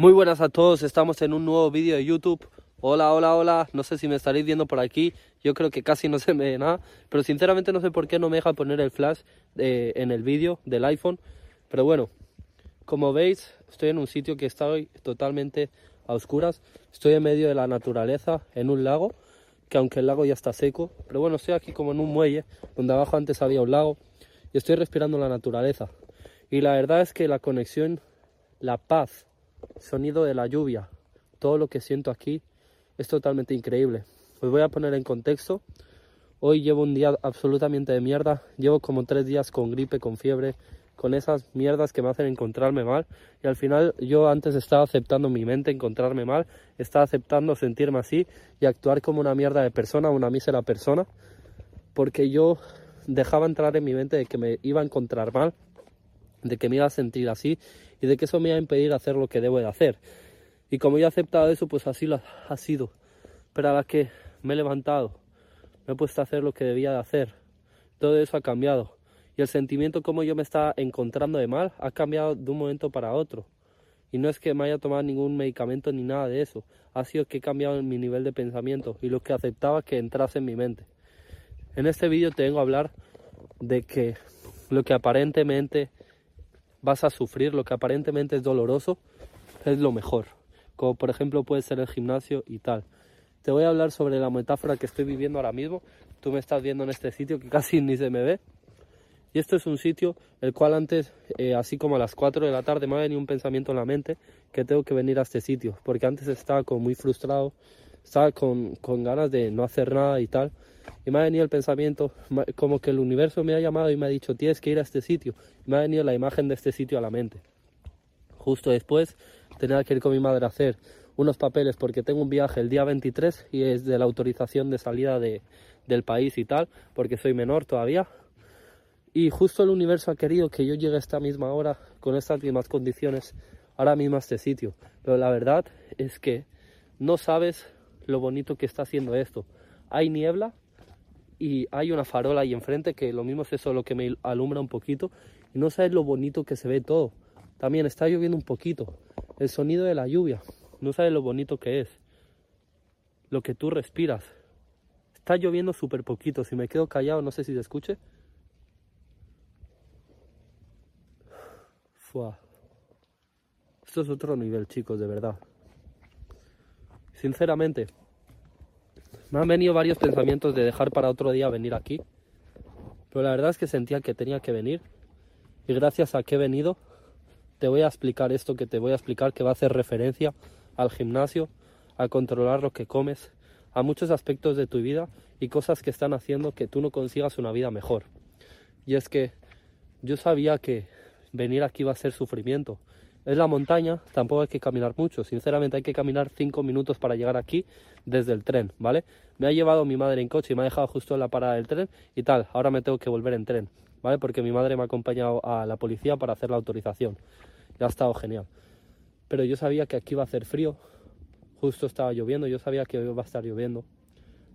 Muy buenas a todos, estamos en un nuevo vídeo de YouTube. Hola, hola, hola, no sé si me estaréis viendo por aquí, yo creo que casi no se me ve nada, pero sinceramente no sé por qué no me deja poner el flash eh, en el vídeo del iPhone. Pero bueno, como veis, estoy en un sitio que está hoy totalmente a oscuras. Estoy en medio de la naturaleza, en un lago, que aunque el lago ya está seco, pero bueno, estoy aquí como en un muelle, donde abajo antes había un lago, y estoy respirando la naturaleza. Y la verdad es que la conexión, la paz, sonido de la lluvia, todo lo que siento aquí es totalmente increíble. Os voy a poner en contexto. Hoy llevo un día absolutamente de mierda. Llevo como tres días con gripe, con fiebre, con esas mierdas que me hacen encontrarme mal. Y al final yo antes estaba aceptando mi mente encontrarme mal, estaba aceptando sentirme así y actuar como una mierda de persona, una mísera persona, porque yo dejaba entrar en mi mente de que me iba a encontrar mal, de que me iba a sentir así y de que eso me iba a impedir hacer lo que debo de hacer. Y como yo he aceptado eso, pues así lo ha sido. Pero a la que me he levantado, me he puesto a hacer lo que debía de hacer. Todo eso ha cambiado. Y el sentimiento como yo me estaba encontrando de mal ha cambiado de un momento para otro. Y no es que me haya tomado ningún medicamento ni nada de eso. Ha sido que he cambiado mi nivel de pensamiento y lo que aceptaba que entrase en mi mente. En este vídeo te vengo a hablar de que lo que aparentemente vas a sufrir, lo que aparentemente es doloroso, es lo mejor. Como por ejemplo puede ser el gimnasio y tal. Te voy a hablar sobre la metáfora que estoy viviendo ahora mismo. Tú me estás viendo en este sitio que casi ni se me ve. Y esto es un sitio el cual antes, eh, así como a las 4 de la tarde, me ha venido un pensamiento en la mente que tengo que venir a este sitio. Porque antes estaba como muy frustrado, estaba con, con ganas de no hacer nada y tal. Y me ha venido el pensamiento, como que el universo me ha llamado y me ha dicho, tienes que ir a este sitio. Y me ha venido la imagen de este sitio a la mente. Justo después tenía que ir con mi madre a hacer unos papeles porque tengo un viaje el día 23 y es de la autorización de salida de, del país y tal, porque soy menor todavía. Y justo el universo ha querido que yo llegue a esta misma hora, con estas mismas condiciones, ahora mismo a este sitio. Pero la verdad es que no sabes lo bonito que está haciendo esto. Hay niebla, y hay una farola ahí enfrente que lo mismo es eso lo que me alumbra un poquito y no sabes lo bonito que se ve todo. También está lloviendo un poquito. El sonido de la lluvia, no sabes lo bonito que es. Lo que tú respiras. Está lloviendo súper poquito. Si me quedo callado, no sé si se escuche. Fua. Esto es otro nivel, chicos, de verdad. Sinceramente, me han venido varios pensamientos de dejar para otro día venir aquí. Pero la verdad es que sentía que tenía que venir. Y gracias a que he venido, te voy a explicar esto que te voy a explicar, que va a hacer referencia al gimnasio, a controlar lo que comes, a muchos aspectos de tu vida y cosas que están haciendo que tú no consigas una vida mejor. Y es que yo sabía que venir aquí va a ser sufrimiento, es la montaña, tampoco hay que caminar mucho. Sinceramente hay que caminar cinco minutos para llegar aquí desde el tren, ¿vale? Me ha llevado mi madre en coche y me ha dejado justo en la parada del tren y tal. Ahora me tengo que volver en tren, ¿vale? Porque mi madre me ha acompañado a la policía para hacer la autorización. Ya ha estado genial. Pero yo sabía que aquí iba a hacer frío. Justo estaba lloviendo, yo sabía que iba a estar lloviendo.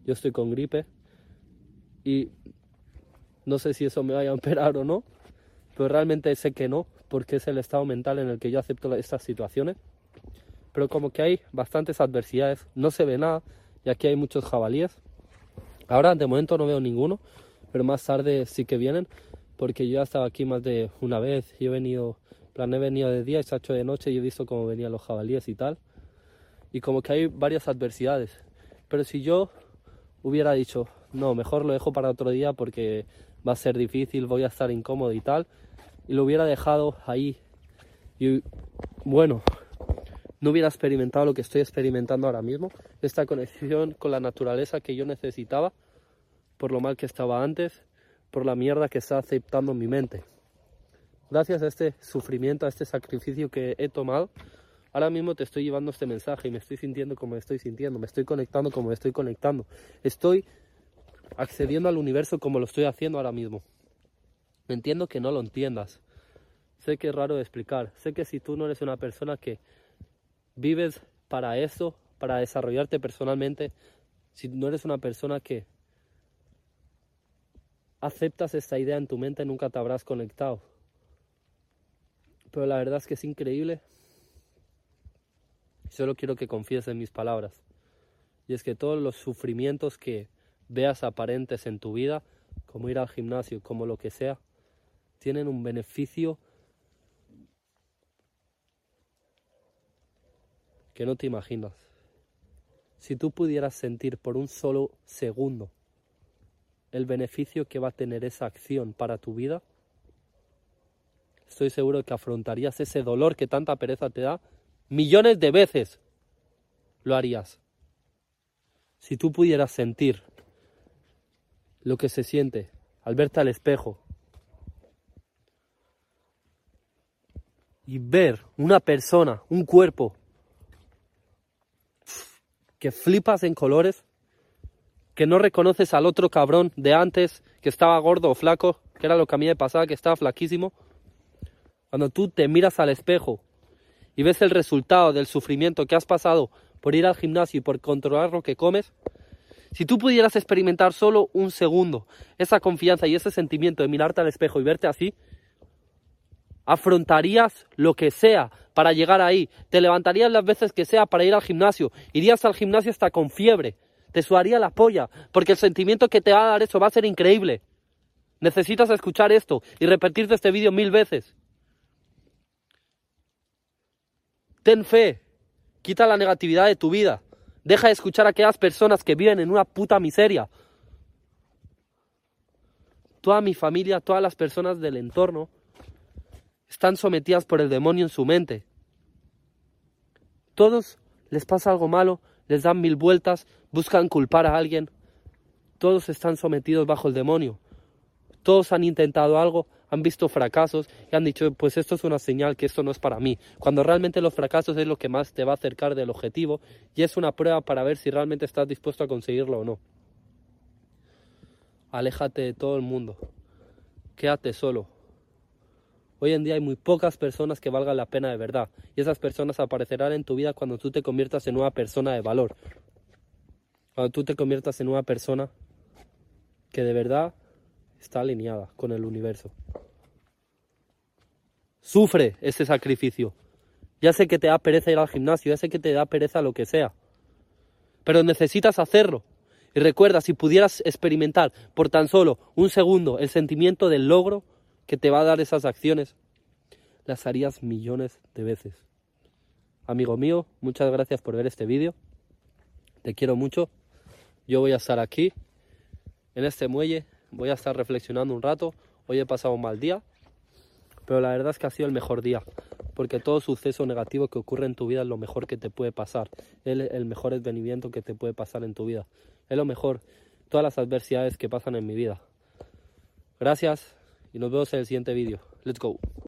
Yo estoy con gripe y no sé si eso me vaya a operar o no, pero realmente sé que no, porque es el estado mental en el que yo acepto estas situaciones. Pero como que hay bastantes adversidades, no se ve nada y aquí hay muchos jabalíes. Ahora de momento no veo ninguno, pero más tarde sí que vienen, porque yo ya estaba aquí más de una vez y he venido, plan he venido de día y hecho de noche y he visto cómo venían los jabalíes y tal. Y como que hay varias adversidades. Pero si yo hubiera dicho, no, mejor lo dejo para otro día porque va a ser difícil, voy a estar incómodo y tal, y lo hubiera dejado ahí y bueno, no hubiera experimentado lo que estoy experimentando ahora mismo, esta conexión con la naturaleza que yo necesitaba, por lo mal que estaba antes, por la mierda que está aceptando mi mente. Gracias a este sufrimiento, a este sacrificio que he tomado, ahora mismo te estoy llevando este mensaje y me estoy sintiendo como me estoy sintiendo, me estoy conectando como me estoy conectando. Estoy accediendo al universo como lo estoy haciendo ahora mismo. Entiendo que no lo entiendas. Sé que es raro de explicar. Sé que si tú no eres una persona que vives para eso, para desarrollarte personalmente, si no eres una persona que aceptas esta idea en tu mente, nunca te habrás conectado. Pero la verdad es que es increíble Solo quiero que confíes en mis palabras. Y es que todos los sufrimientos que veas aparentes en tu vida, como ir al gimnasio, como lo que sea, tienen un beneficio que no te imaginas. Si tú pudieras sentir por un solo segundo el beneficio que va a tener esa acción para tu vida, estoy seguro que afrontarías ese dolor que tanta pereza te da millones de veces. Lo harías. Si tú pudieras sentir lo que se siente al verte al espejo y ver una persona, un cuerpo, que flipas en colores, que no reconoces al otro cabrón de antes, que estaba gordo o flaco, que era lo que a mí me pasaba, que estaba flaquísimo. Cuando tú te miras al espejo y ves el resultado del sufrimiento que has pasado por ir al gimnasio y por controlar lo que comes, si tú pudieras experimentar solo un segundo esa confianza y ese sentimiento de mirarte al espejo y verte así, afrontarías lo que sea para llegar ahí, te levantarías las veces que sea para ir al gimnasio, irías al gimnasio hasta con fiebre, te sudaría la polla, porque el sentimiento que te va a dar eso va a ser increíble. Necesitas escuchar esto y repetirte este vídeo mil veces. Ten fe, quita la negatividad de tu vida, deja de escuchar a aquellas personas que viven en una puta miseria. Toda mi familia, todas las personas del entorno están sometidas por el demonio en su mente. Todos les pasa algo malo, les dan mil vueltas, buscan culpar a alguien. Todos están sometidos bajo el demonio. Todos han intentado algo, han visto fracasos y han dicho, pues esto es una señal que esto no es para mí. Cuando realmente los fracasos es lo que más te va a acercar del objetivo y es una prueba para ver si realmente estás dispuesto a conseguirlo o no. Aléjate de todo el mundo. Quédate solo. Hoy en día hay muy pocas personas que valgan la pena de verdad y esas personas aparecerán en tu vida cuando tú te conviertas en una persona de valor. Cuando tú te conviertas en una persona que de verdad está alineada con el universo. Sufre ese sacrificio. Ya sé que te da pereza ir al gimnasio, ya sé que te da pereza lo que sea. Pero necesitas hacerlo. Y recuerda, si pudieras experimentar por tan solo un segundo el sentimiento del logro, que te va a dar esas acciones, las harías millones de veces. Amigo mío, muchas gracias por ver este vídeo. Te quiero mucho. Yo voy a estar aquí, en este muelle, voy a estar reflexionando un rato. Hoy he pasado un mal día, pero la verdad es que ha sido el mejor día, porque todo suceso negativo que ocurre en tu vida es lo mejor que te puede pasar, es el mejor advenimiento que te puede pasar en tu vida, es lo mejor, todas las adversidades que pasan en mi vida. Gracias y nos vemos en el siguiente vídeo. Let's go.